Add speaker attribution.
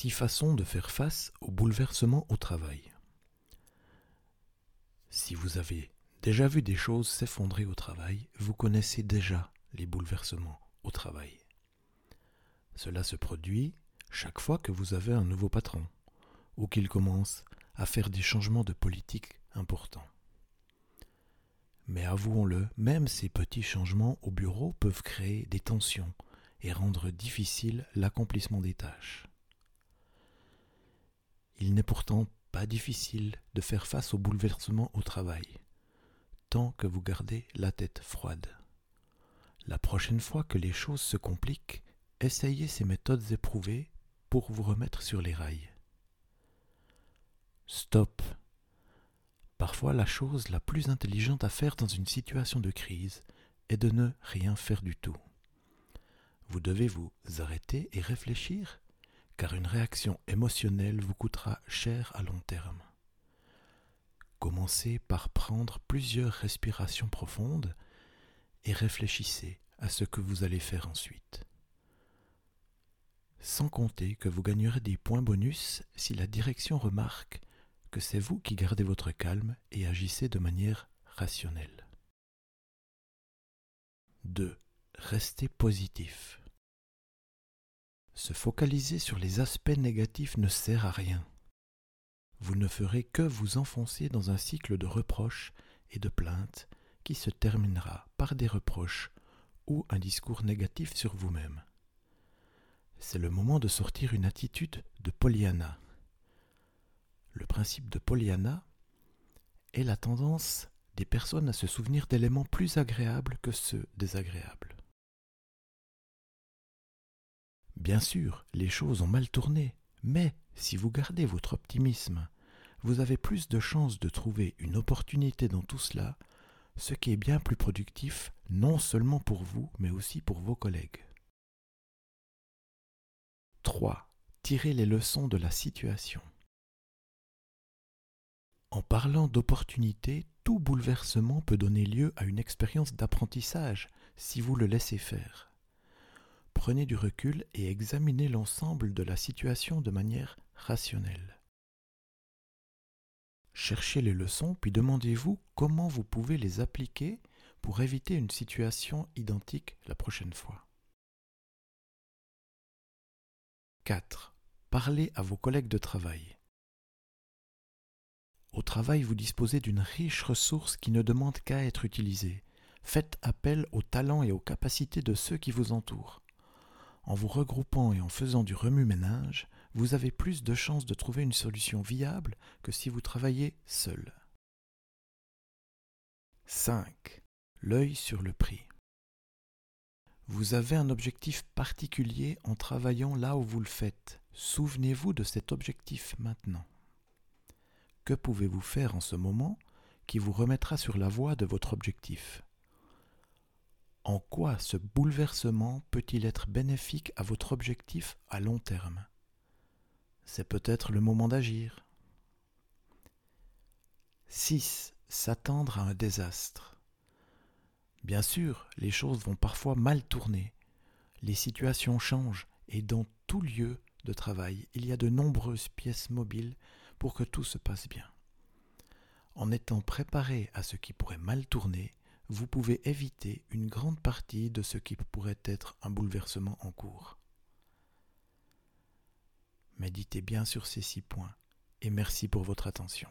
Speaker 1: Six façons de faire face aux bouleversements au travail. Si vous avez déjà vu des choses s'effondrer au travail, vous connaissez déjà les bouleversements au travail. Cela se produit chaque fois que vous avez un nouveau patron ou qu'il commence à faire des changements de politique importants. Mais avouons-le, même ces petits changements au bureau peuvent créer des tensions et rendre difficile l'accomplissement des tâches. Il n'est pourtant pas difficile de faire face aux bouleversements au travail, tant que vous gardez la tête froide. La prochaine fois que les choses se compliquent, essayez ces méthodes éprouvées pour vous remettre sur les rails. Stop. Parfois la chose la plus intelligente à faire dans une situation de crise est de ne rien faire du tout. Vous devez vous arrêter et réfléchir car une réaction émotionnelle vous coûtera cher à long terme. Commencez par prendre plusieurs respirations profondes et réfléchissez à ce que vous allez faire ensuite. Sans compter que vous gagnerez des points bonus si la direction remarque que c'est vous qui gardez votre calme et agissez de manière rationnelle. 2. Restez positif. Se focaliser sur les aspects négatifs ne sert à rien. Vous ne ferez que vous enfoncer dans un cycle de reproches et de plaintes qui se terminera par des reproches ou un discours négatif sur vous-même. C'est le moment de sortir une attitude de Pollyanna. Le principe de Pollyanna est la tendance des personnes à se souvenir d'éléments plus agréables que ceux désagréables. Bien sûr, les choses ont mal tourné, mais si vous gardez votre optimisme, vous avez plus de chances de trouver une opportunité dans tout cela, ce qui est bien plus productif non seulement pour vous, mais aussi pour vos collègues. 3. Tirez les leçons de la situation. En parlant d'opportunité, tout bouleversement peut donner lieu à une expérience d'apprentissage si vous le laissez faire. Prenez du recul et examinez l'ensemble de la situation de manière rationnelle. Cherchez les leçons puis demandez-vous comment vous pouvez les appliquer pour éviter une situation identique la prochaine fois. 4. Parlez à vos collègues de travail. Au travail, vous disposez d'une riche ressource qui ne demande qu'à être utilisée. Faites appel aux talents et aux capacités de ceux qui vous entourent. En vous regroupant et en faisant du remue-ménage, vous avez plus de chances de trouver une solution viable que si vous travaillez seul. 5. L'œil sur le prix. Vous avez un objectif particulier en travaillant là où vous le faites. Souvenez-vous de cet objectif maintenant. Que pouvez-vous faire en ce moment qui vous remettra sur la voie de votre objectif? En quoi ce bouleversement peut-il être bénéfique à votre objectif à long terme? C'est peut-être le moment d'agir. 6. S'attendre à un désastre. Bien sûr, les choses vont parfois mal tourner, les situations changent et dans tout lieu de travail, il y a de nombreuses pièces mobiles pour que tout se passe bien. En étant préparé à ce qui pourrait mal tourner, vous pouvez éviter une grande partie de ce qui pourrait être un bouleversement en cours. Méditez bien sur ces six points et merci pour votre attention.